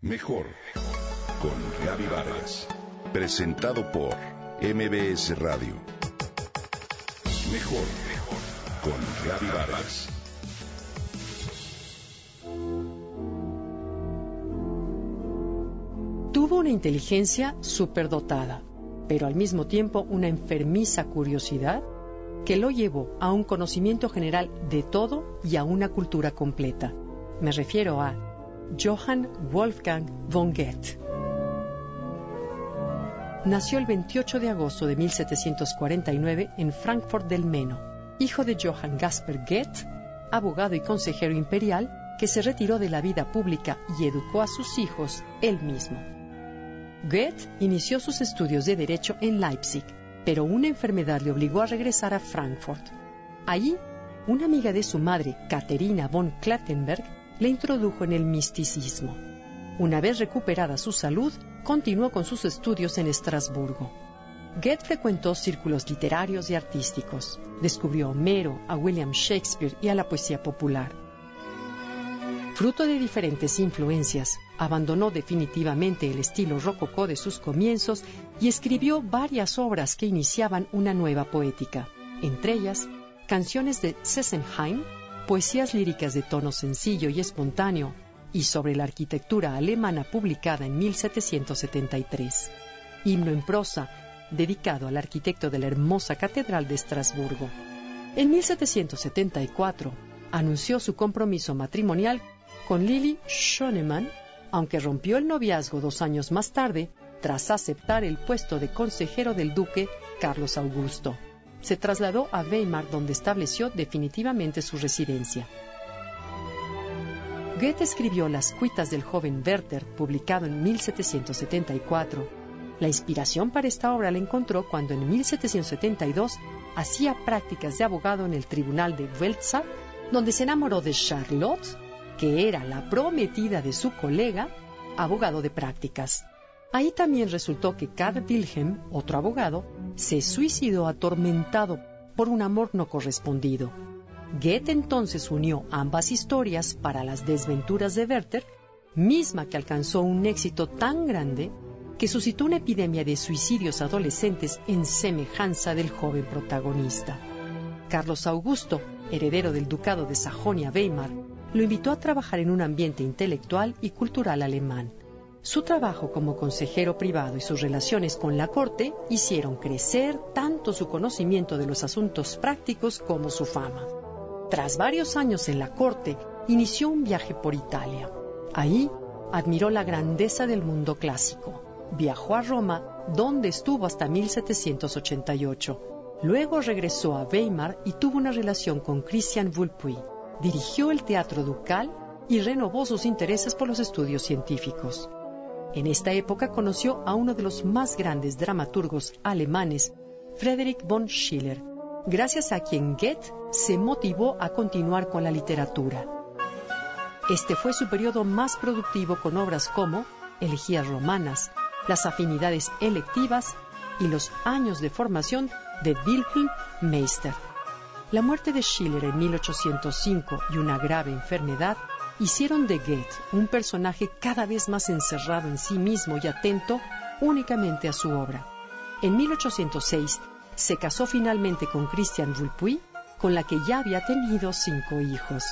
Mejor con Gaby Vargas. Presentado por MBS Radio. Mejor con Gaby Vargas. Tuvo una inteligencia superdotada, pero al mismo tiempo una enfermiza curiosidad que lo llevó a un conocimiento general de todo y a una cultura completa. Me refiero a Johann Wolfgang von Goethe. Nació el 28 de agosto de 1749 en Frankfurt del Meno, hijo de Johann Gasper Goethe, abogado y consejero imperial que se retiró de la vida pública y educó a sus hijos él mismo. Goethe inició sus estudios de derecho en Leipzig, pero una enfermedad le obligó a regresar a Frankfurt. Allí, una amiga de su madre, Caterina von Klattenberg, le introdujo en el misticismo. Una vez recuperada su salud, continuó con sus estudios en Estrasburgo. Goethe frecuentó círculos literarios y artísticos. Descubrió a Homero, a William Shakespeare y a la poesía popular. Fruto de diferentes influencias, abandonó definitivamente el estilo rococó de sus comienzos y escribió varias obras que iniciaban una nueva poética, entre ellas canciones de Sessenheim, poesías líricas de tono sencillo y espontáneo, y sobre la arquitectura alemana publicada en 1773. Himno en prosa, dedicado al arquitecto de la hermosa Catedral de Estrasburgo. En 1774 anunció su compromiso matrimonial con Lili Schonemann, aunque rompió el noviazgo dos años más tarde tras aceptar el puesto de consejero del duque Carlos Augusto se trasladó a Weimar donde estableció definitivamente su residencia. Goethe escribió Las cuitas del joven Werther, publicado en 1774. La inspiración para esta obra la encontró cuando en 1772 hacía prácticas de abogado en el tribunal de Welza, donde se enamoró de Charlotte, que era la prometida de su colega, abogado de prácticas. Ahí también resultó que Karl Wilhelm, otro abogado, se suicidó atormentado por un amor no correspondido. Goethe entonces unió ambas historias para las desventuras de Werther, misma que alcanzó un éxito tan grande que suscitó una epidemia de suicidios adolescentes en semejanza del joven protagonista. Carlos Augusto, heredero del ducado de Sajonia-Weimar, lo invitó a trabajar en un ambiente intelectual y cultural alemán. Su trabajo como consejero privado y sus relaciones con la corte hicieron crecer tanto su conocimiento de los asuntos prácticos como su fama. Tras varios años en la corte, inició un viaje por Italia. Ahí admiró la grandeza del mundo clásico. Viajó a Roma, donde estuvo hasta 1788. Luego regresó a Weimar y tuvo una relación con Christian Vulpuy. Dirigió el teatro ducal y renovó sus intereses por los estudios científicos. En esta época conoció a uno de los más grandes dramaturgos alemanes, Friedrich von Schiller, gracias a quien Goethe se motivó a continuar con la literatura. Este fue su periodo más productivo con obras como Elegías romanas, Las afinidades electivas y los años de formación de Wilhelm Meister. La muerte de Schiller en 1805 y una grave enfermedad hicieron de Goethe un personaje cada vez más encerrado en sí mismo y atento únicamente a su obra. En 1806 se casó finalmente con Christian Vulpuy, con la que ya había tenido cinco hijos.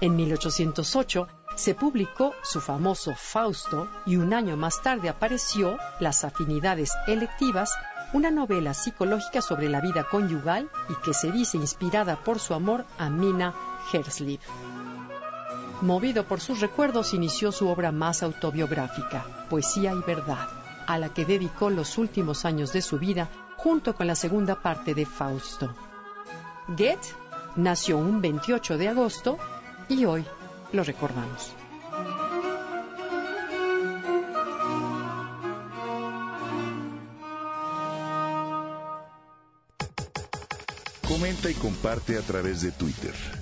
En 1808 se publicó su famoso Fausto y un año más tarde apareció Las afinidades electivas, una novela psicológica sobre la vida conyugal y que se dice inspirada por su amor a Mina Herslib. Movido por sus recuerdos, inició su obra más autobiográfica, Poesía y Verdad, a la que dedicó los últimos años de su vida junto con la segunda parte de Fausto. Goethe nació un 28 de agosto y hoy lo recordamos. Comenta y comparte a través de Twitter.